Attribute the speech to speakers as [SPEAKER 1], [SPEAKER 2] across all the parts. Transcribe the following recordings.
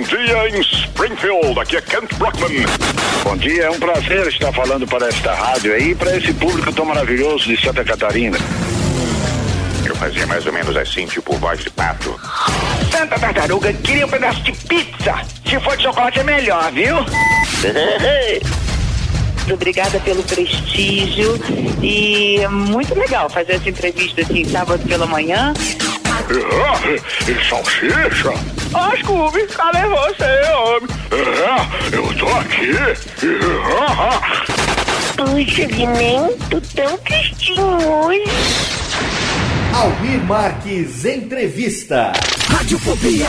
[SPEAKER 1] Bom dia em Springfield, aqui é Kent Brockman.
[SPEAKER 2] Bom dia, é um prazer estar falando para esta rádio aí, para esse público tão maravilhoso de Santa Catarina.
[SPEAKER 1] Eu fazia mais ou menos assim, tipo voz de pato.
[SPEAKER 3] Santa Tartaruga queria um pedaço de pizza. Se for de chocolate é melhor, viu?
[SPEAKER 4] Obrigada pelo prestígio e é muito legal fazer essa entrevista assim, sábado pela manhã.
[SPEAKER 1] Ah, e salsicha?
[SPEAKER 3] Ó, Scooby, cadê você, homem?
[SPEAKER 1] É, eu tô aqui.
[SPEAKER 4] Puxa, Guiné, tô tão tristinho hoje.
[SPEAKER 5] Almir Marques Entrevista.
[SPEAKER 6] Radiofobia.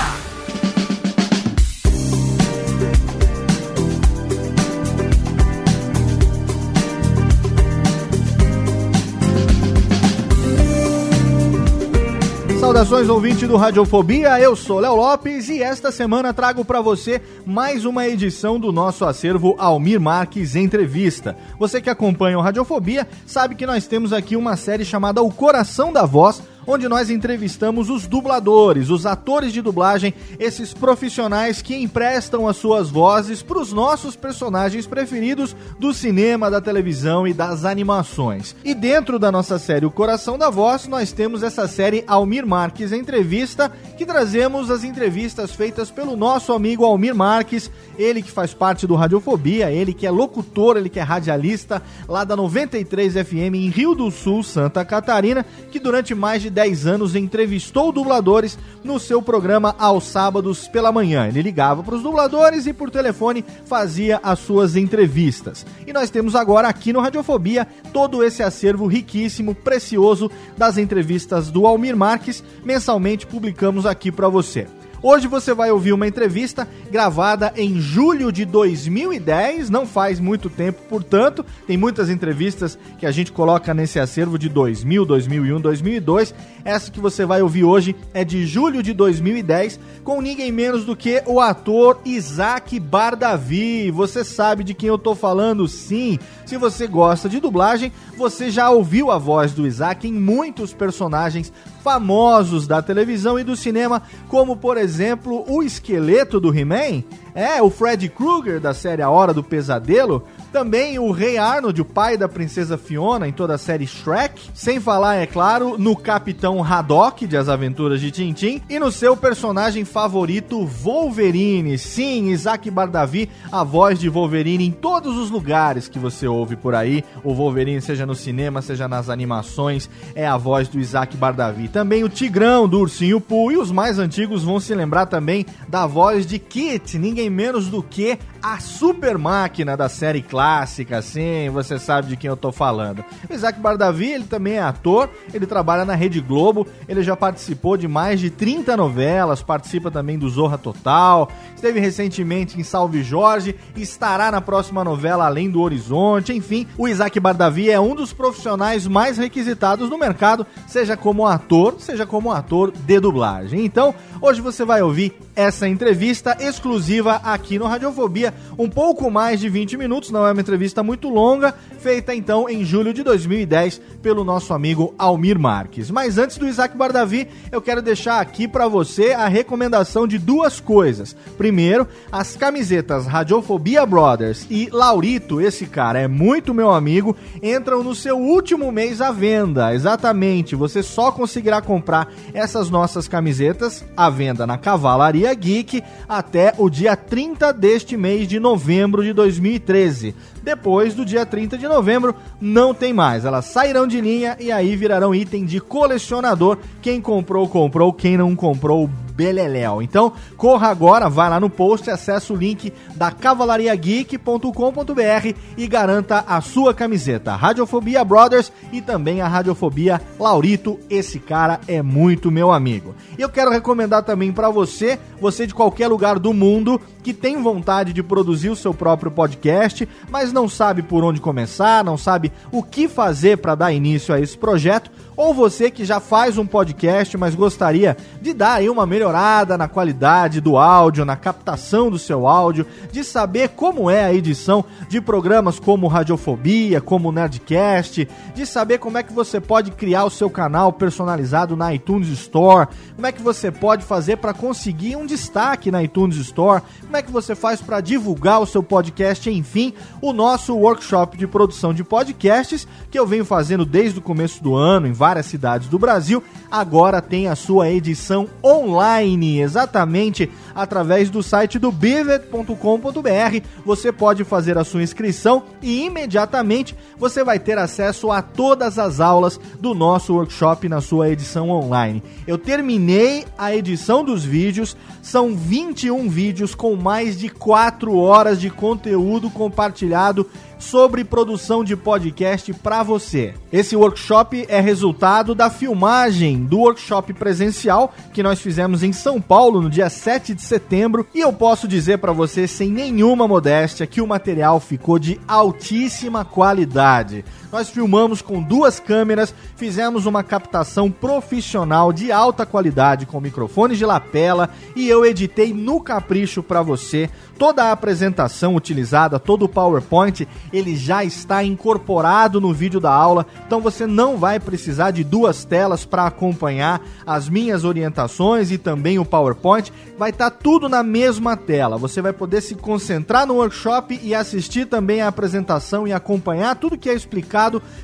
[SPEAKER 7] Saudações ouvinte do Radiofobia, eu sou Léo Lopes e esta semana trago para você mais uma edição do nosso acervo Almir Marques Entrevista. Você que acompanha o Radiofobia sabe que nós temos aqui uma série chamada O Coração da Voz, onde nós entrevistamos os dubladores, os atores de dublagem, esses profissionais que emprestam as suas vozes para os nossos personagens preferidos do cinema, da televisão e das animações. E dentro da nossa série O Coração da Voz, nós temos essa série Almir Marques Entrevista, que trazemos as entrevistas feitas pelo nosso amigo Almir Marques, ele que faz parte do Radiofobia, ele que é locutor, ele que é radialista lá da 93 FM em Rio do Sul, Santa Catarina, que durante mais de 10 anos entrevistou dubladores no seu programa aos sábados pela manhã. Ele ligava para os dubladores e por telefone fazia as suas entrevistas. E nós temos agora aqui no Radiofobia todo esse acervo riquíssimo, precioso das entrevistas do Almir Marques. Mensalmente publicamos aqui para você. Hoje você vai ouvir uma entrevista gravada em julho de 2010, não faz muito tempo, portanto, tem muitas entrevistas que a gente coloca nesse acervo de 2000, 2001, 2002. Essa que você vai ouvir hoje é de julho de 2010, com ninguém menos do que o ator Isaac Bardavi. Você sabe de quem eu tô falando? Sim. Se você gosta de dublagem, você já ouviu a voz do Isaac em muitos personagens famosos da televisão e do cinema, como por exemplo o esqueleto do He-Man, é o Freddy Krueger da série A Hora do Pesadelo, também o Rei Arnold, o pai da princesa Fiona em toda a série Shrek, sem falar, é claro, no Capitão Haddock de As Aventuras de Tintin e no seu personagem favorito Wolverine. Sim, Isaac Bardavi, a voz de Wolverine em todos os lugares que você ouve por aí. O Wolverine, seja no cinema, seja nas animações, é a voz do Isaac Bardavi. Também o Tigrão do Ursinho Pooh e os mais antigos vão se lembrar também da voz de Kit, ninguém menos do que a super máquina da série clássica, sim, você sabe de quem eu tô falando. O Isaac Bardavi, ele também é ator, ele trabalha na Rede Globo, ele já participou de mais de 30 novelas, participa também do Zorra Total, esteve recentemente em Salve Jorge, estará na próxima novela Além do Horizonte, enfim, o Isaac Bardavi é um dos profissionais mais requisitados no mercado, seja como ator, seja como ator de dublagem. Então, hoje você vai ouvir essa entrevista exclusiva aqui no Radiofobia, um pouco mais de 20 minutos, não é uma entrevista muito longa, feita então em julho de 2010 pelo nosso amigo Almir Marques. Mas antes do Isaac Bardavi, eu quero deixar aqui para você a recomendação de duas coisas. Primeiro, as camisetas Radiofobia Brothers e Laurito, esse cara é muito meu amigo, entram no seu último mês à venda. Exatamente, você só conseguirá comprar essas nossas camisetas à venda na Cavalaria Geek até o dia 30 deste mês de novembro de 2013. Depois do dia 30 de novembro, não tem mais. Elas sairão de linha e aí virarão item de colecionador. Quem comprou, comprou. Quem não comprou, beleléu. Então, corra agora, vai lá no post, acessa o link da cavalariageek.com.br e garanta a sua camiseta. Radiofobia Brothers e também a Radiofobia Laurito. Esse cara é muito meu amigo. E eu quero recomendar também para você, você de qualquer lugar do mundo que tem vontade de produzir o seu próprio podcast, mas não sabe por onde começar, não sabe o que fazer para dar início a esse projeto, ou você que já faz um podcast, mas gostaria de dar aí uma melhorada na qualidade do áudio, na captação do seu áudio, de saber como é a edição de programas como Radiofobia, como Nerdcast, de saber como é que você pode criar o seu canal personalizado na iTunes Store, como é que você pode fazer para conseguir um destaque na iTunes Store, como é que você faz para divulgar o seu podcast, enfim, o nosso workshop de produção de podcasts que eu venho fazendo desde o começo do ano em várias cidades do Brasil, agora tem a sua edição online, exatamente através do site do bivet.com.br. Você pode fazer a sua inscrição e imediatamente você vai ter acesso a todas as aulas do nosso workshop na sua edição online. Eu terminei a edição dos vídeos, são 21 vídeos com mais de 4 horas de conteúdo compartilhado sobre produção de podcast para você. Esse workshop é resultado da filmagem do workshop presencial que nós fizemos em São Paulo no dia 7 de setembro e eu posso dizer para você sem nenhuma modéstia que o material ficou de altíssima qualidade. Nós filmamos com duas câmeras, fizemos uma captação profissional de alta qualidade com microfones de lapela e eu editei no capricho para você. Toda a apresentação utilizada, todo o PowerPoint, ele já está incorporado no vídeo da aula, então você não vai precisar de duas telas para acompanhar as minhas orientações e também o PowerPoint. Vai estar tá tudo na mesma tela. Você vai poder se concentrar no workshop e assistir também a apresentação e acompanhar tudo que é explicado,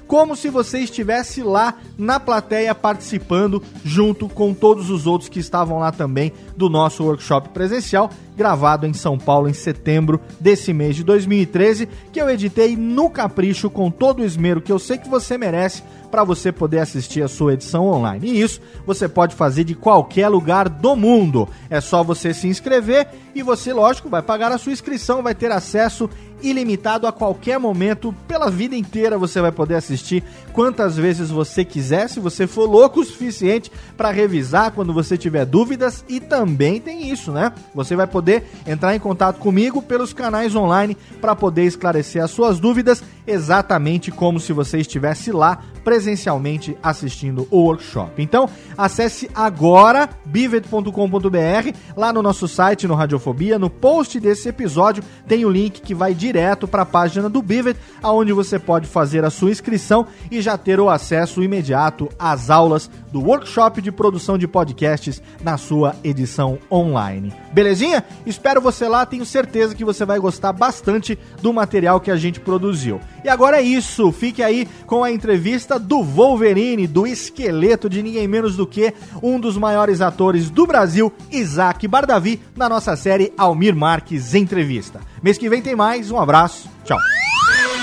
[SPEAKER 7] como se você estivesse lá na plateia participando junto com todos os outros que estavam lá também do nosso workshop presencial gravado em São Paulo em setembro desse mês de 2013, que eu editei no capricho com todo o esmero que eu sei que você merece para você poder assistir a sua edição online. E isso você pode fazer de qualquer lugar do mundo. É só você se inscrever e você, lógico, vai pagar a sua inscrição, vai ter acesso ilimitado a qualquer momento, pela vida inteira você vai poder assistir quantas vezes você quiser, se você for louco o suficiente para revisar quando você tiver dúvidas e também tem isso, né? Você vai poder entrar em contato comigo pelos canais online para poder esclarecer as suas dúvidas exatamente como se você estivesse lá presencialmente assistindo o workshop. Então, acesse agora bivet.com.br, lá no nosso site no Radiofobia, no post desse episódio tem o link que vai direto para a página do Bivet, aonde você pode fazer a sua inscrição e já ter o acesso imediato às aulas do workshop de produção de podcasts na sua edição online. Belezinha? Espero você lá, tenho certeza que você vai gostar bastante do material que a gente produziu. E agora é isso, fique aí com a entrevista do Wolverine, do esqueleto de ninguém menos do que um dos maiores atores do Brasil, Isaac Bardavi, na nossa série Almir Marques Entrevista. Mês que vem tem mais, um abraço, tchau.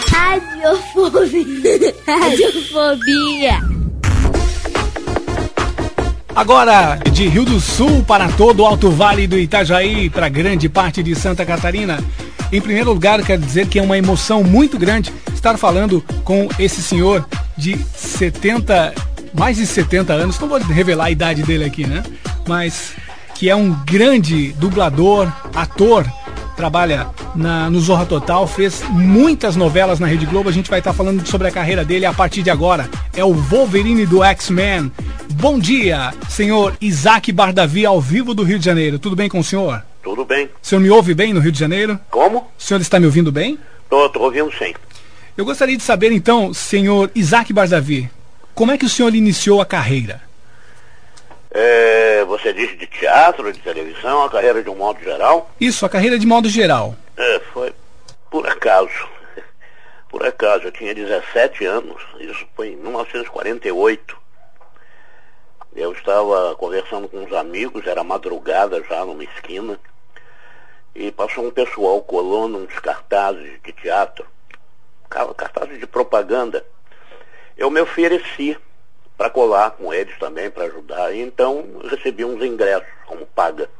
[SPEAKER 8] Radiofobia. Radiofobia.
[SPEAKER 9] Agora, de Rio do Sul para todo o Alto Vale do Itajaí, para grande parte de Santa Catarina. Em primeiro lugar, quero dizer que é uma emoção muito grande estar falando com esse senhor de 70, mais de 70 anos, não vou revelar a idade dele aqui, né? Mas que é um grande dublador, ator, trabalha na, no Zorra Total, fez muitas novelas na Rede Globo. A gente vai estar falando sobre a carreira dele a partir de agora. É o Wolverine do X-Men. Bom dia, senhor Isaac Bardavi, ao vivo do Rio de Janeiro. Tudo bem com o senhor?
[SPEAKER 10] Tudo bem.
[SPEAKER 9] O senhor me ouve bem no Rio de Janeiro?
[SPEAKER 10] Como? O
[SPEAKER 9] senhor está me ouvindo bem?
[SPEAKER 10] Tô, tô ouvindo sim.
[SPEAKER 9] Eu gostaria de saber então, senhor Isaac Barzavi, como é que o senhor iniciou a carreira?
[SPEAKER 10] É, você disse de teatro, de televisão, a carreira de um modo geral?
[SPEAKER 9] Isso, a carreira de modo geral.
[SPEAKER 10] É, foi por acaso. Por acaso, eu tinha 17 anos, isso foi em 1948. Eu estava conversando com uns amigos, era madrugada já numa esquina, e passou um pessoal colando uns cartazes de teatro, cartazes de propaganda. Eu me ofereci para colar com eles também, para ajudar, e então recebi uns ingressos como paga.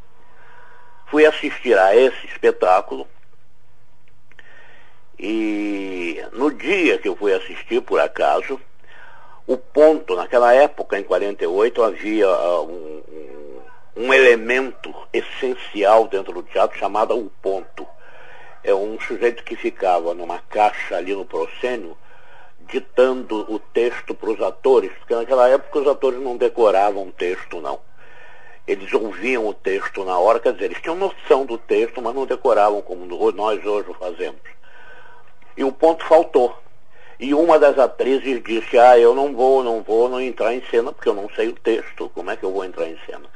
[SPEAKER 10] Fui assistir a esse espetáculo, e no dia que eu fui assistir, por acaso, o ponto, naquela época, em 48, havia uh, um, um, um, elemento essencial dentro do teatro chamado o ponto. É um sujeito que ficava numa caixa ali no proscênio, ditando o texto para os atores, porque naquela época os atores não decoravam texto, não. Eles ouviam o texto na hora, quer dizer, eles tinham noção do texto, mas não decoravam como nós hoje fazemos e o ponto faltou. E uma das atrizes disse, ah, eu não vou, não vou não entrar em cena, porque eu não sei o texto, como é que eu vou entrar em cena?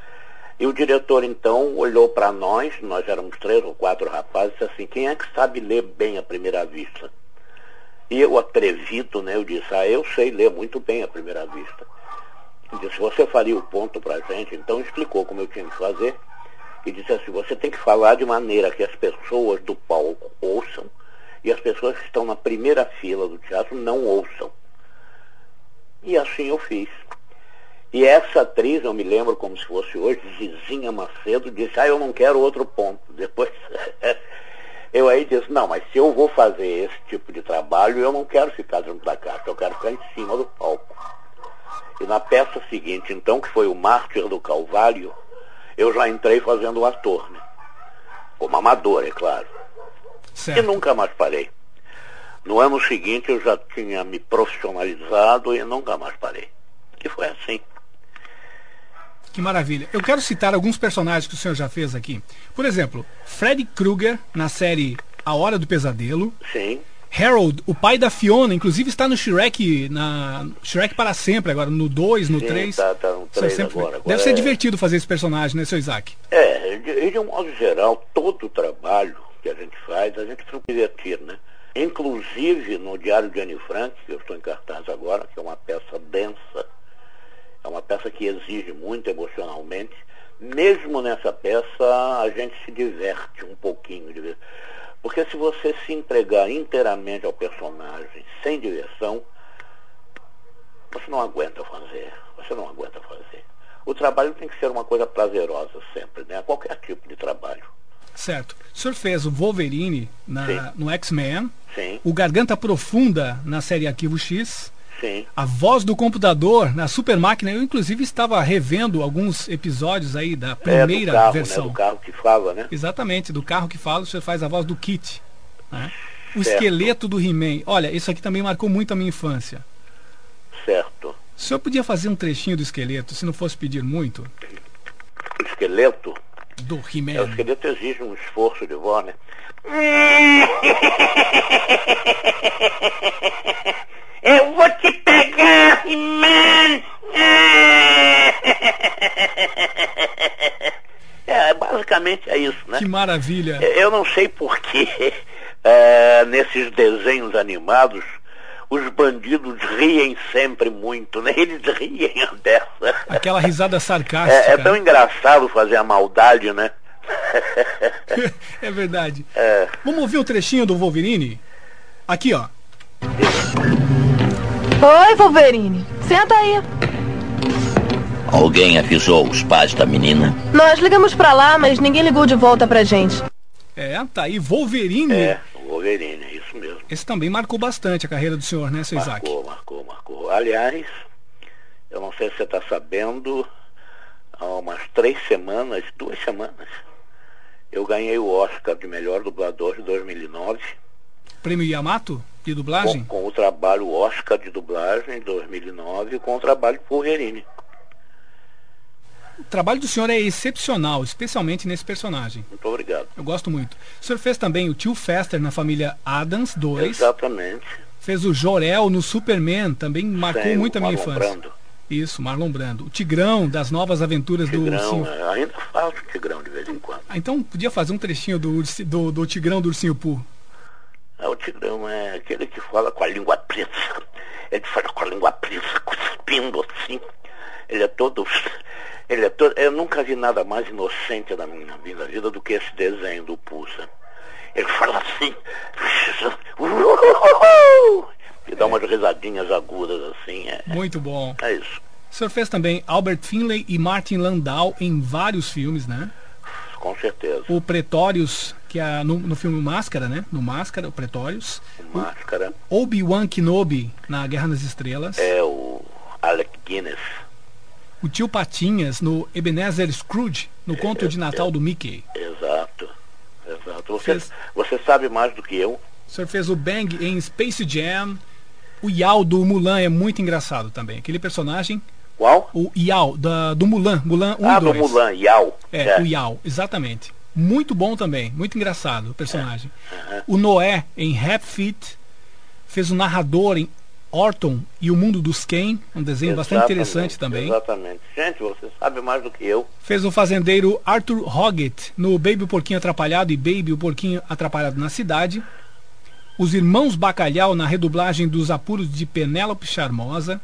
[SPEAKER 10] E o diretor então olhou para nós, nós éramos três ou quatro rapazes, disse assim, quem é que sabe ler bem à primeira vista? E eu, atrevido, né, eu disse, ah, eu sei ler muito bem à primeira vista. Ele disse, você faria o ponto para a gente? Então explicou como eu tinha que fazer. E disse assim, você tem que falar de maneira que as pessoas do palco ouçam, e as pessoas que estão na primeira fila do teatro não ouçam. E assim eu fiz. E essa atriz, eu me lembro como se fosse hoje, Zizinha Macedo, disse, ah, eu não quero outro ponto. Depois eu aí disse, não, mas se eu vou fazer esse tipo de trabalho, eu não quero ficar dentro da caixa, eu quero ficar em cima do palco. E na peça seguinte, então, que foi o Mártir do Calvário, eu já entrei fazendo o ator, né? Como amador, é claro. Certo. E nunca mais parei. No ano seguinte eu já tinha me profissionalizado e nunca mais parei. E foi assim.
[SPEAKER 9] Que maravilha. Eu quero citar alguns personagens que o senhor já fez aqui. Por exemplo, Freddy Krueger na série A Hora do Pesadelo.
[SPEAKER 10] Sim.
[SPEAKER 9] Harold, o pai da Fiona, inclusive está no Shrek, na Shrek para sempre agora, no 2, no 3.
[SPEAKER 10] Tá, tá no 3 sempre... agora, agora.
[SPEAKER 9] Deve ser é... divertido fazer esse personagem, né, seu Isaac?
[SPEAKER 10] É, de, de um modo geral, todo o trabalho que a gente faz, a gente precisa divertir, né? Inclusive no Diário de Anne Frank, que eu estou em cartaz agora, que é uma peça densa, é uma peça que exige muito emocionalmente. Mesmo nessa peça, a gente se diverte um pouquinho. Porque se você se entregar inteiramente ao personagem, sem diversão, você não aguenta fazer. Você não aguenta fazer. O trabalho tem que ser uma coisa prazerosa sempre, né? Qualquer tipo de trabalho.
[SPEAKER 9] Certo. O senhor fez o Wolverine na, no X-Men.
[SPEAKER 10] Sim.
[SPEAKER 9] O Garganta Profunda na série Arquivo
[SPEAKER 10] X. Sim.
[SPEAKER 9] A voz do computador na Super Máquina. Eu, inclusive, estava revendo alguns episódios aí da primeira
[SPEAKER 10] é, do carro,
[SPEAKER 9] versão.
[SPEAKER 10] Né? Do carro que fala, né?
[SPEAKER 9] Exatamente, do carro que fala, o senhor faz a voz do Kit. Né? O certo. esqueleto do He-Man. Olha, isso aqui também marcou muito a minha infância.
[SPEAKER 10] Certo.
[SPEAKER 9] O senhor podia fazer um trechinho do esqueleto, se não fosse pedir muito?
[SPEAKER 10] Esqueleto?
[SPEAKER 9] Do He-Man.
[SPEAKER 10] É, o esqueleto exige um esforço de voz, né?
[SPEAKER 3] Eu vou te pegar, He-Man!
[SPEAKER 10] É, basicamente é isso, né?
[SPEAKER 9] Que maravilha!
[SPEAKER 10] Eu não sei porquê, é, nesses desenhos animados, os bandidos riem sempre muito, né? Eles riem dessa.
[SPEAKER 9] Aquela risada sarcástica.
[SPEAKER 10] É, é tão engraçado fazer a maldade, né?
[SPEAKER 9] é verdade.
[SPEAKER 10] É.
[SPEAKER 9] Vamos ouvir um trechinho do Wolverine? Aqui, ó.
[SPEAKER 11] Oi, Wolverine. Senta aí.
[SPEAKER 12] Alguém avisou os pais da menina?
[SPEAKER 11] Nós ligamos pra lá, mas ninguém ligou de volta pra gente.
[SPEAKER 9] É, tá aí, Wolverine.
[SPEAKER 10] É, Wolverine.
[SPEAKER 9] Esse também marcou bastante a carreira do senhor, né, seu
[SPEAKER 10] marcou,
[SPEAKER 9] Isaac?
[SPEAKER 10] Marcou, marcou, marcou. Aliás, eu não sei se você está sabendo, há umas três semanas, duas semanas, eu ganhei o Oscar de melhor dublador de 2009.
[SPEAKER 9] Prêmio Yamato de dublagem?
[SPEAKER 10] Com, com o trabalho Oscar de dublagem de 2009 com o trabalho Wolverine.
[SPEAKER 9] O trabalho do senhor é excepcional, especialmente nesse personagem.
[SPEAKER 10] Muito obrigado.
[SPEAKER 9] Eu gosto muito. O senhor fez também o tio Fester na família Adams 2.
[SPEAKER 10] Exatamente.
[SPEAKER 9] Fez o Jorel no Superman, também marcou
[SPEAKER 10] Sim,
[SPEAKER 9] muito a minha
[SPEAKER 10] Marlon
[SPEAKER 9] infância.
[SPEAKER 10] Brando.
[SPEAKER 9] Isso, Marlon Brando. O Tigrão das novas aventuras do
[SPEAKER 10] Tigrão,
[SPEAKER 9] Ursinho.
[SPEAKER 10] é, ainda faço Tigrão de vez em quando.
[SPEAKER 9] Ah, então podia fazer um trechinho do, do, do Tigrão do Ursinho Poo.
[SPEAKER 10] Ah, o Tigrão é aquele que fala com a língua presa. Ele fala com a língua presa, cuspindo assim. Ele é todo. Ele é todo. Eu nunca vi nada mais inocente na minha vida, vida do que esse desenho do Pulsa. Ele fala assim. E dá umas risadinhas agudas assim. É,
[SPEAKER 9] Muito bom.
[SPEAKER 10] é isso.
[SPEAKER 9] O senhor fez também Albert Finlay e Martin Landau em vários filmes, né?
[SPEAKER 10] Com certeza.
[SPEAKER 9] O Pretórios, que é no, no filme Máscara, né? No Máscara, o Pretórios.
[SPEAKER 10] Máscara.
[SPEAKER 9] Obi-Wan Kenobi na Guerra nas Estrelas.
[SPEAKER 10] É o Alec Guinness.
[SPEAKER 9] O tio Patinhas no Ebenezer Scrooge, no conto de Natal do Mickey.
[SPEAKER 10] Exato. Exato. Você, você sabe mais do que eu.
[SPEAKER 9] O senhor fez o Bang em Space Jam. O Yao do Mulan é muito engraçado também. Aquele personagem.
[SPEAKER 10] Qual?
[SPEAKER 9] O Yao da, do Mulan. Mulan 1
[SPEAKER 10] ah,
[SPEAKER 9] e 2.
[SPEAKER 10] do Mulan, Yao.
[SPEAKER 9] É, o Yao, exatamente. Muito bom também, muito engraçado o personagem. O Noé em Rap Fit fez o narrador em Orton e o Mundo dos Ken, um desenho bastante
[SPEAKER 10] Exatamente,
[SPEAKER 9] interessante também.
[SPEAKER 10] Exatamente. Gente, você sabe mais do que eu.
[SPEAKER 9] Fez o fazendeiro Arthur Hoggett no Baby o Porquinho Atrapalhado e Baby o Porquinho Atrapalhado na Cidade. Os Irmãos Bacalhau na redublagem dos apuros de Penélope Charmosa.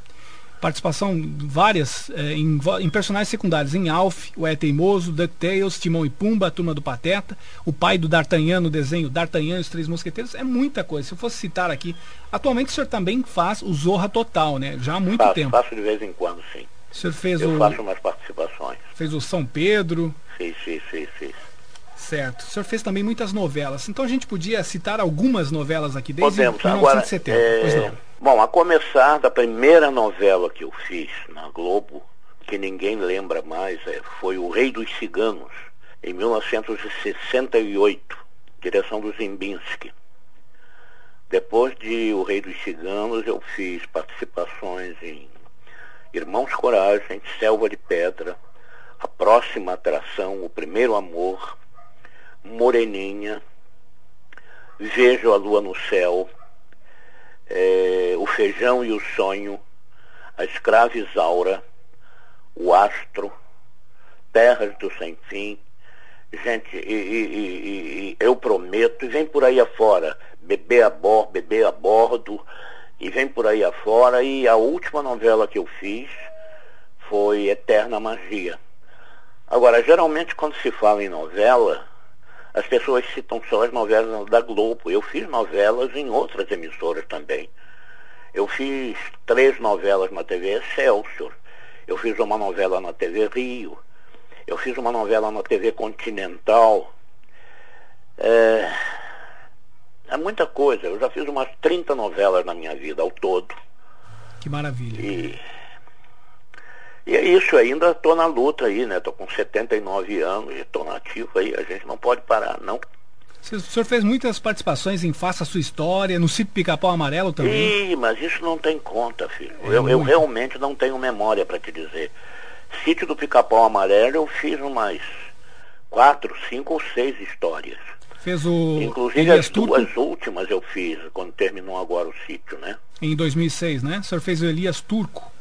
[SPEAKER 9] Participação várias eh, em, em personagens secundários em Alf, o É Teimoso, DuckTales, Timão e Pumba, a Turma do Pateta, o pai do D'Artagnan no desenho D'Artagnan e os Três Mosqueteiros. É muita coisa. Se eu fosse citar aqui, atualmente o senhor também faz o Zorra Total, né? Já há muito
[SPEAKER 10] faço,
[SPEAKER 9] tempo.
[SPEAKER 10] faço de vez em quando, sim.
[SPEAKER 9] O senhor fez
[SPEAKER 10] eu
[SPEAKER 9] o
[SPEAKER 10] faço umas participações.
[SPEAKER 9] fez o São Pedro,
[SPEAKER 10] Fiz, fiz, fiz, fiz.
[SPEAKER 9] Certo. O senhor fez também muitas novelas. Então a gente podia citar algumas novelas aqui desde
[SPEAKER 10] Podemos. Agora,
[SPEAKER 9] 1970.
[SPEAKER 10] é,
[SPEAKER 9] Pois não.
[SPEAKER 10] Bom, a começar da primeira novela que eu fiz na Globo, que ninguém lembra mais, é, foi O Rei dos Ciganos, em 1968, direção do Zimbinski. Depois de O Rei dos Ciganos, eu fiz participações em Irmãos Coragem, Selva de Pedra, A Próxima Atração, O Primeiro Amor, Moreninha, Vejo a Lua no Céu, eh, O Feijão e o Sonho, A Escrava Isaura, O Astro, Terras do Sem Fim, gente, e, e- e- eu prometo, e vem por aí afora, Bebê a bordo, Bebê a bordo, e vem por aí afora, e a última novela que eu fiz foi Eterna Magia. Agora, geralmente quando se fala em novela, as pessoas citam só as novelas da Globo. Eu fiz novelas em outras emissoras também. Eu fiz três novelas na TV Excelsior. Eu fiz uma novela na TV Rio. Eu fiz uma novela na TV Continental. É, é muita coisa. Eu já fiz umas 30 novelas na minha vida ao todo.
[SPEAKER 9] Que maravilha.
[SPEAKER 10] E, e é isso, ainda estou na luta aí, né? Estou com 79 anos e estou nativo aí. A gente não pode parar, não.
[SPEAKER 9] O senhor fez muitas participações em Faça Sua História, no Sítio Pica-Pau Amarelo também.
[SPEAKER 10] Ih, mas isso não tem conta, filho.
[SPEAKER 9] É
[SPEAKER 10] eu, eu realmente não tenho memória para te dizer. Sítio do Pica-Pau Amarelo eu fiz umas quatro, cinco ou seis histórias.
[SPEAKER 9] Fez o
[SPEAKER 10] Inclusive
[SPEAKER 9] Elias
[SPEAKER 10] as
[SPEAKER 9] Turco
[SPEAKER 10] duas últimas eu fiz quando terminou agora o sítio, né?
[SPEAKER 9] em 2006, né? O senhor fez o Elias Turco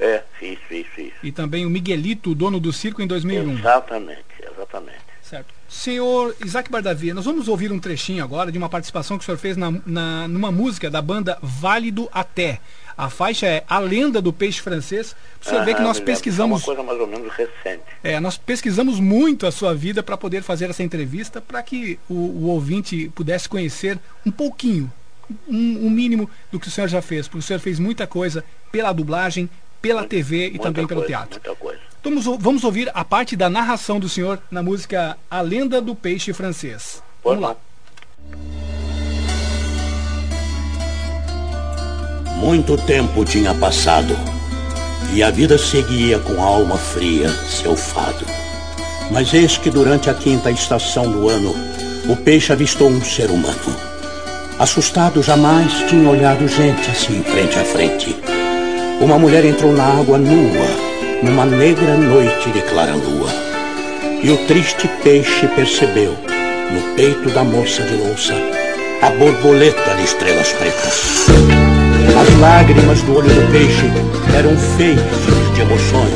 [SPEAKER 10] É, fiz, fiz, fiz.
[SPEAKER 9] e também o Miguelito, o dono do circo, em 2001.
[SPEAKER 10] Exatamente, exatamente.
[SPEAKER 9] Certo. Senhor Isaac Bardavia, nós vamos ouvir um trechinho agora de uma participação que o senhor fez na, na- numa música da banda Válido Até. A faixa é A Lenda do Peixe Francês. O senhor vê que nós pesquisamos.
[SPEAKER 10] É uma coisa mais ou menos recente.
[SPEAKER 9] É, nós pesquisamos muito a sua vida para poder fazer essa entrevista, para que o, o ouvinte pudesse conhecer um pouquinho, um, um mínimo do que o senhor já fez, porque o senhor fez muita coisa pela dublagem, pela TV e
[SPEAKER 10] Muita
[SPEAKER 9] também pelo
[SPEAKER 10] coisa,
[SPEAKER 9] teatro.
[SPEAKER 10] Muita coisa.
[SPEAKER 9] Vamos, vamos ouvir a parte da narração do senhor na música A Lenda do Peixe Francês. Vamos lá.
[SPEAKER 12] Muito tempo tinha passado e a vida seguia com a alma fria seu fado. Mas eis que durante a quinta estação do ano, o peixe avistou um ser humano. Assustado, jamais tinha olhado gente assim frente a frente. Uma mulher entrou na água nua, numa negra noite de clara lua. E o triste peixe percebeu, no peito da moça de louça, a borboleta de estrelas pretas. As lágrimas do olho do peixe eram feixes de emoções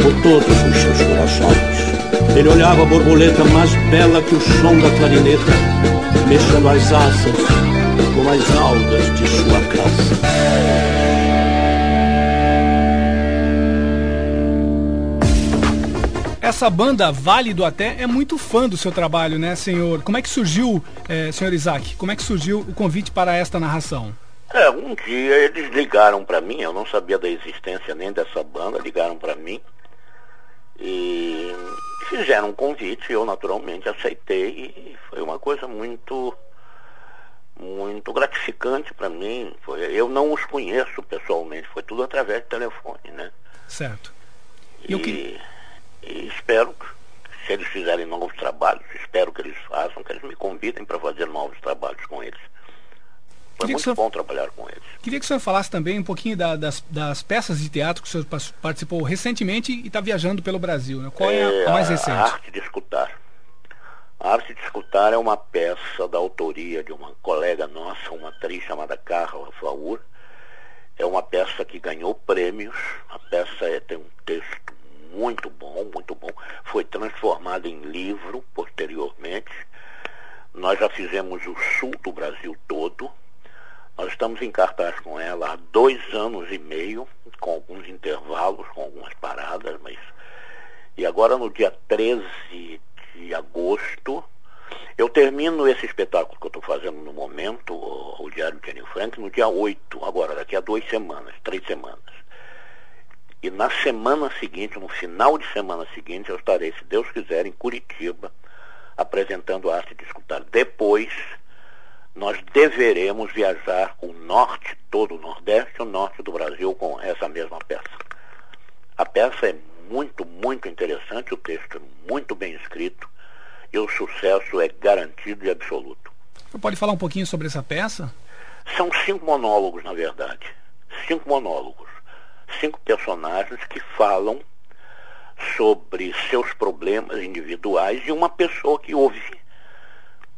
[SPEAKER 12] por todos os seus corações. Ele olhava a borboleta mais bela que o som da clarineta, mexendo as asas com as algas de sua casa.
[SPEAKER 9] Essa banda Válido até é muito fã do seu trabalho, né, senhor? Como é que surgiu, eh, senhor Isaac? Como é que surgiu o convite para esta narração?
[SPEAKER 10] É, um dia eles ligaram para mim, eu não sabia da existência nem dessa banda, ligaram para mim e fizeram um convite, eu naturalmente aceitei e foi uma coisa muito muito gratificante para mim. Foi, eu não os conheço pessoalmente, foi tudo através de telefone, né?
[SPEAKER 9] Certo.
[SPEAKER 10] E, e, e espero que, se eles fizerem novos trabalhos, espero que eles façam, que eles me convidem para fazer novos trabalhos com eles. Foi
[SPEAKER 9] Queria
[SPEAKER 10] muito
[SPEAKER 9] senhor-
[SPEAKER 10] bom trabalhar com eles.
[SPEAKER 9] Queria que o senhor falasse também um pouquinho da- das, das peças de teatro que o senhor participou recentemente e está viajando pelo Brasil. Né? Qual é, a, a mais
[SPEAKER 10] a
[SPEAKER 9] recente?
[SPEAKER 10] arte de escutar. A arte de escutar é uma peça da autoria de uma colega nossa, uma atriz chamada Carla Faur. É uma peça que ganhou prêmios. A peça é- tem um texto muito bom, muito bom. Foi transformada em livro posteriormente. Nós já fizemos o sul do Brasil todo. Nós estamos em cartaz com ela há dois anos e meio, com alguns intervalos, com algumas paradas, mas. E agora no dia 13 de agosto, eu termino esse espetáculo que eu estou fazendo no momento, o, Diário de Annie Frank, no dia 8, agora, daqui a duas semanas, três semanas. E na semana seguinte, no final de semana seguinte, eu estarei, se Deus quiser, em Curitiba, apresentando a arte de escutar. Depois, nós deveremos viajar o norte todo, o nordeste e o norte do Brasil com essa mesma peça. A peça é muito, muito interessante, o texto é muito bem escrito e o sucesso é garantido e absoluto.
[SPEAKER 9] Você pode falar um pouquinho sobre essa peça?
[SPEAKER 10] São cinco monólogos, na verdade. Cinco monólogos. Cinco personagens que falam sobre seus problemas individuais e uma pessoa que ouve.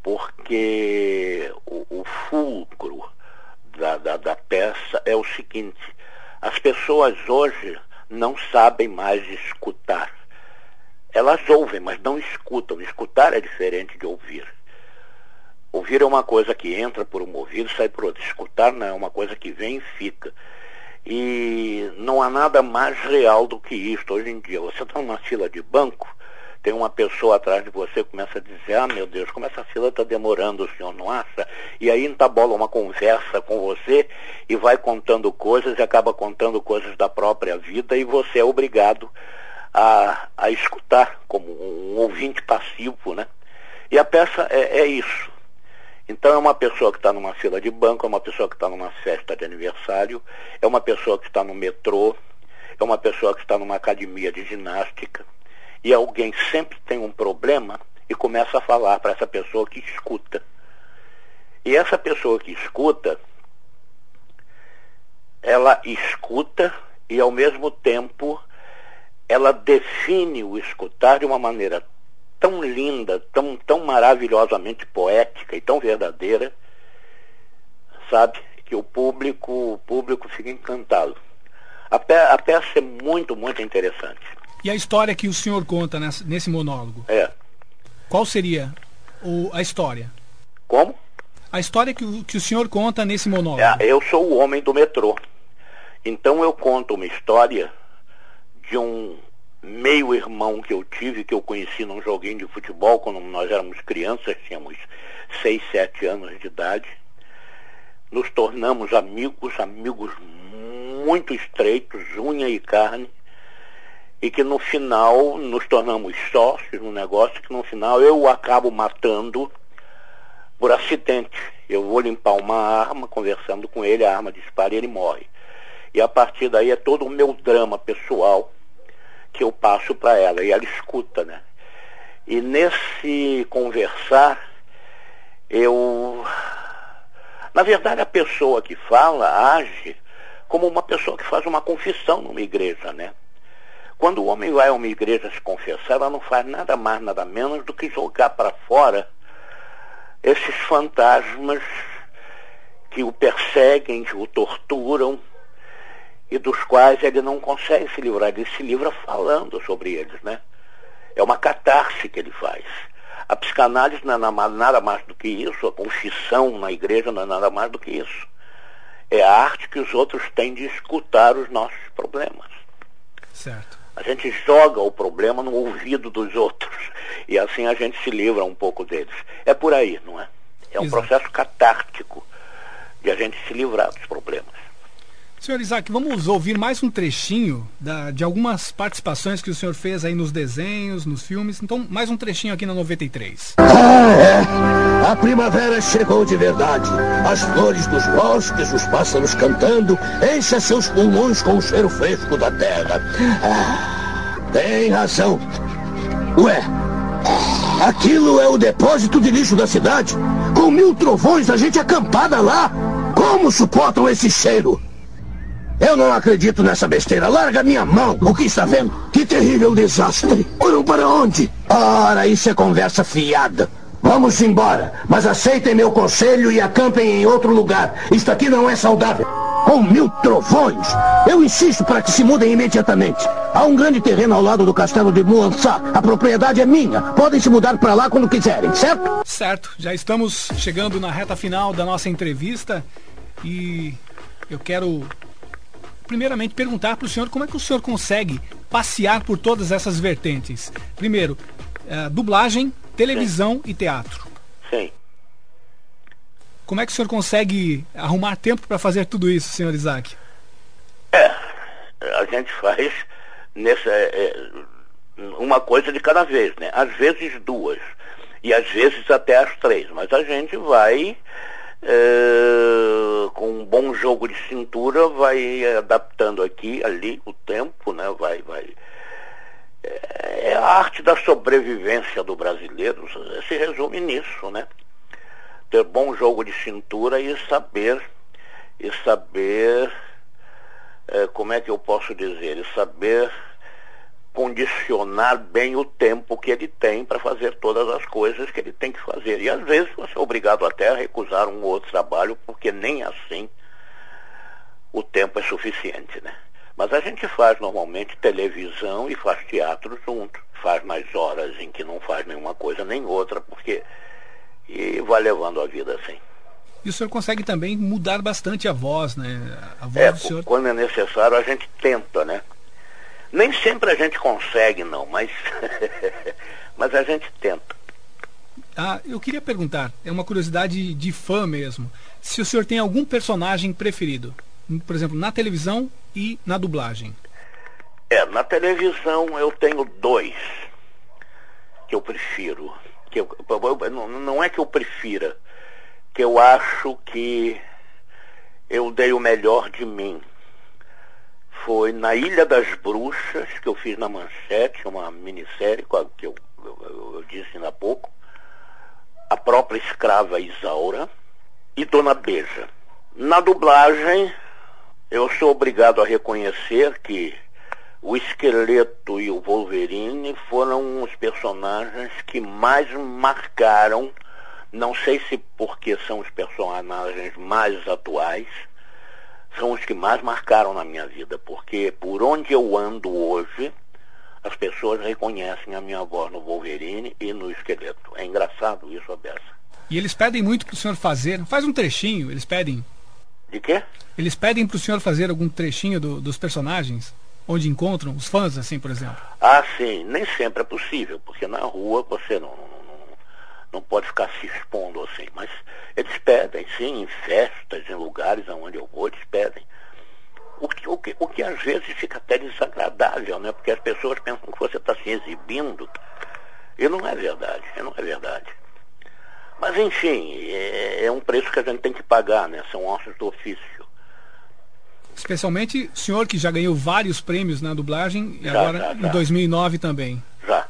[SPEAKER 10] Porque o, o fulcro da, da, da peça é o seguinte: as pessoas hoje não sabem mais escutar. Elas ouvem, mas não escutam. Escutar é diferente de ouvir. Ouvir é uma coisa que entra por um ouvido e sai por outro. Escutar não é uma coisa que vem e fica. E não há nada mais real do que isto hoje em dia. Você está numa fila de banco, tem uma pessoa atrás de você começa a dizer, ah meu Deus, como essa fila está demorando, o senhor não acha? E aí entabola uma conversa com você e vai contando coisas e acaba contando coisas da própria vida e você é obrigado a, a escutar como um ouvinte passivo, né? E a peça é, é isso. Então é uma pessoa que está numa fila de banco, é uma pessoa que está numa festa de aniversário, é uma pessoa que está no metrô, é uma pessoa que está numa academia de ginástica, e alguém sempre tem um problema e começa a falar para essa pessoa que escuta. E essa pessoa que escuta, ela escuta e ao mesmo tempo ela define o escutar de uma maneira tão linda, tão, tão maravilhosamente poética e tão verdadeira, sabe? Que o público, o público fica encantado. A, pe a peça é muito, muito interessante.
[SPEAKER 9] E a história que o senhor conta nessa- nesse monólogo?
[SPEAKER 10] É.
[SPEAKER 9] Qual seria o- a história?
[SPEAKER 10] Como?
[SPEAKER 9] A história que o, que o senhor conta nesse monólogo.
[SPEAKER 10] É, eu sou o homem do metrô. Então eu conto uma história de um meio-irmão que eu tive, que eu conheci num joguinho de futebol, quando nós éramos crianças, tínhamos 6, 7 anos de idade. Nos tornamos amigos, amigos muito estreitos, unha e carne, e que no final nos tornamos sócios num negócio que no final eu o acabo matando por acidente. Eu vou limpar uma arma, conversando com ele, a arma dispara e ele morre. E a partir daí é todo o meu drama pessoal que eu passo para ela e ela escuta, né? E nesse conversar, eu. Na verdade, a pessoa que fala age como uma pessoa que faz uma confissão numa igreja, né? Quando o homem vai a uma igreja se confessar, ela não faz nada mais, nada menos do que jogar para fora esses fantasmas que o perseguem, que o torturam e dos quais ele não consegue se livrar. Ele se livra falando sobre eles, né? É uma catarse que ele faz. A psicanálise não é nada mais do que isso, a confissão na igreja não é nada mais do que isso. É a arte que os outros têm de escutar os nossos problemas.
[SPEAKER 9] Certo.
[SPEAKER 10] A gente joga o problema no ouvido dos outros e assim a gente se livra um pouco deles. É por aí, não é? É um
[SPEAKER 9] Exato.
[SPEAKER 10] processo catártico de a gente se livrar dos problemas.
[SPEAKER 9] Senhor Isaac, vamos ouvir mais um trechinho da- de algumas participações que o senhor fez aí nos desenhos, nos filmes. Então, mais um trechinho aqui na 93.
[SPEAKER 12] Ah, é. A primavera chegou de verdade. As flores dos bosques, os pássaros cantando, encha seus pulmões com o cheiro fresco da terra. Ah, tem razão. Ué, aquilo é o depósito de lixo da cidade? Com mil trovões, a gente acampada lá. Como suportam esse cheiro? Eu não acredito nessa besteira. Larga minha mão. O que está vendo? Que terrível desastre. Olham para onde? Ora, isso é conversa fiada. Vamos embora, mas aceitem meu conselho e acampem em outro lugar. Isto aqui não é saudável. Com mil trovões. Eu insisto para que se mudem imediatamente. Há um grande terreno ao lado do castelo de Muansá. A propriedade é minha. Podem se mudar para lá quando quiserem, certo?
[SPEAKER 9] Certo, já estamos chegando na reta final da nossa entrevista e eu quero primeiramente perguntar para o senhor como é que o senhor consegue passear por todas essas vertentes. Primeiro, eh, dublagem, televisão e teatro.
[SPEAKER 10] Sim.
[SPEAKER 9] Como é que o senhor consegue arrumar tempo para fazer tudo isso, senhor Isaac?
[SPEAKER 10] É, a gente faz nessa, é, uma coisa de cada vez, né? Às vezes duas. E às vezes até as três. Mas a gente vai, é, com um bom jogo de cintura, vai adaptando aqui, ali, o tempo, né? Vai, vai. É, é a arte da sobrevivência do brasileiro, se resume nisso, né? Ter bom jogo de cintura e saber, e saber é, como é que eu posso dizer, e saber condicionar bem o tempo que ele tem para fazer todas as coisas que ele tem que fazer. E às vezes você é obrigado até a recusar um ou outro trabalho, porque nem assim o tempo é suficiente, né? Mas a gente faz normalmente televisão e faz teatro junto. Faz nas horas em que não faz nenhuma coisa nem outra, porque. E vai levando a vida assim.
[SPEAKER 9] E o senhor consegue também mudar bastante a voz, né? A voz
[SPEAKER 10] É,
[SPEAKER 9] do senhor.
[SPEAKER 10] quando é necessário a gente tenta, né? Nem sempre a gente consegue, não, mas, mas a gente tenta.
[SPEAKER 9] Ah, eu queria perguntar, é uma curiosidade de fã mesmo, se o senhor tem algum personagem preferido, por exemplo, na televisão e na dublagem.
[SPEAKER 10] É, na televisão eu tenho dois que eu prefiro. Que eu, eu- não, não é que eu prefira, que eu acho que eu dei o melhor de mim. Foi na Ilha das Bruxas, que eu fiz na Manchete, uma minissérie que eu, eu- eu disse ainda há pouco. A própria escrava Isaura e Dona Beja. Na dublagem, eu sou obrigado a reconhecer que o Esqueleto e o Wolverine foram os personagens que mais marcaram, não sei se porque são os personagens mais atuais, são os que mais marcaram na minha vida, porque por onde eu ando hoje, as pessoas reconhecem a minha voz no Wolverine e no Esqueleto. É engraçado isso, Abessa.
[SPEAKER 9] E eles pedem muito pro senhor fazer, faz um trechinho, eles pedem.
[SPEAKER 10] De quê?
[SPEAKER 9] Eles pedem pro senhor fazer algum trechinho do- dos personagens, onde encontram os fãs, assim, por exemplo.
[SPEAKER 10] Ah, sim, nem sempre é possível, porque na rua você não, não, pode ficar se expondo assim. Mas eles pedem, sim, em festas, em lugares aonde eu vou, eles pedem. O que, o, que, o que às vezes fica até desagradável, né? Porque as pessoas pensam que você está se exibindo. E não é verdade, não é verdade. Mas enfim, é, é um preço que a gente tem que pagar, né? São ossos do ofício.
[SPEAKER 9] Especialmente o senhor que já ganhou vários prêmios na dublagem e
[SPEAKER 10] Já,
[SPEAKER 9] agora
[SPEAKER 10] já,
[SPEAKER 9] em
[SPEAKER 10] já.
[SPEAKER 9] 2009 também.
[SPEAKER 10] Já.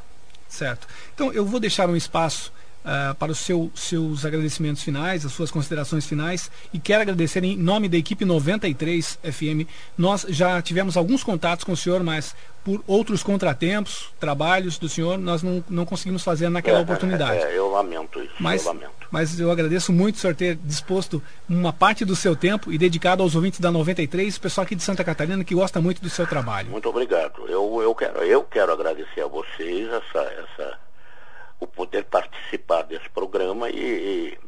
[SPEAKER 9] Certo. Então eu vou deixar um espaço uh, para os seu, seus agradecimentos finais, as suas considerações finais. E quero agradecer em nome da equipe 93 FM. Nós já tivemos alguns contatos com o senhor, mas por outros contratempos, trabalhos do senhor, nós não, não conseguimos fazer naquela
[SPEAKER 10] É,
[SPEAKER 9] oportunidade.
[SPEAKER 10] é, eu lamento isso,
[SPEAKER 9] Mas,
[SPEAKER 10] eu lamento.
[SPEAKER 9] mas eu agradeço muito o senhor ter disposto uma parte do seu tempo e dedicado aos ouvintes da 93, o pessoal aqui de Santa Catarina que gosta muito do seu trabalho.
[SPEAKER 10] Muito obrigado. Eu, eu, quero, eu quero agradecer a vocês essa, essa, o poder participar desse programa e, e,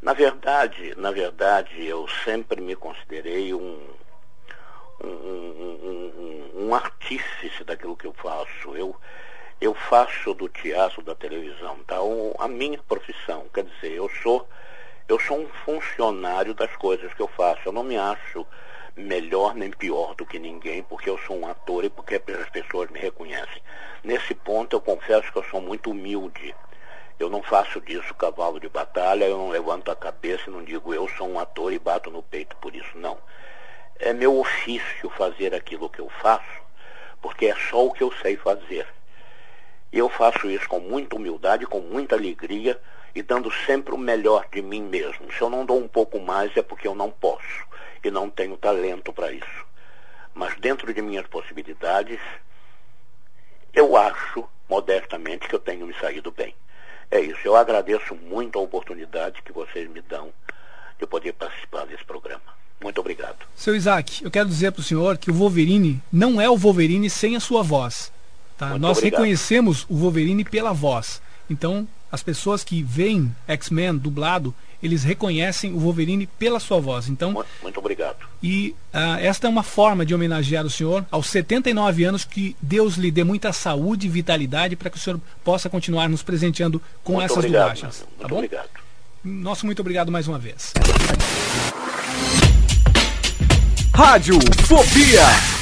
[SPEAKER 10] na verdade, na verdade, eu sempre me considerei um, um, um, um, um artífice daquilo que eu faço. Eu, eu faço do teatro, da televisão, tá? A minha profissão. Quer dizer, eu sou, eu sou um funcionário das coisas que eu faço. Eu não me acho melhor nem pior do que ninguém, porque eu sou um ator e porque as pessoas me reconhecem. Nesse ponto, eu confesso que eu sou muito humilde. Eu não faço disso cavalo de batalha, eu não levanto a cabeça e não digo eu sou um ator e bato no peito por isso, não. É meu ofício fazer aquilo que eu faço, porque é só o que eu sei fazer. E eu faço isso com muita humildade, com muita alegria e dando sempre o melhor de mim mesmo. Se eu não dou um pouco mais é porque eu não posso e não tenho talento para isso. Mas dentro de minhas possibilidades, eu acho, modestamente, que eu tenho me saído bem. É isso. Eu agradeço muito a oportunidade que vocês me dão de poder participar desse programa. Muito obrigado.
[SPEAKER 9] Seu Isaac, eu quero dizer para o senhor que o Wolverine não é o Wolverine sem a sua voz. Tá?
[SPEAKER 10] Muito
[SPEAKER 9] Nós
[SPEAKER 10] obrigado.
[SPEAKER 9] reconhecemos o Wolverine pela voz. Então, as pessoas que veem X-Men dublado, eles reconhecem o Wolverine pela sua voz. Então,
[SPEAKER 10] Muito obrigado.
[SPEAKER 9] e ah, esta é uma forma de homenagear o senhor aos 79 anos que Deus lhe dê muita saúde e vitalidade para que o senhor possa continuar nos presenteando com
[SPEAKER 10] Muito
[SPEAKER 9] essas
[SPEAKER 10] obrigado,
[SPEAKER 9] dublagens. Tá
[SPEAKER 10] Muito
[SPEAKER 9] bom?
[SPEAKER 10] obrigado.
[SPEAKER 9] Nosso muito obrigado mais uma vez.
[SPEAKER 5] Rádio Fobia.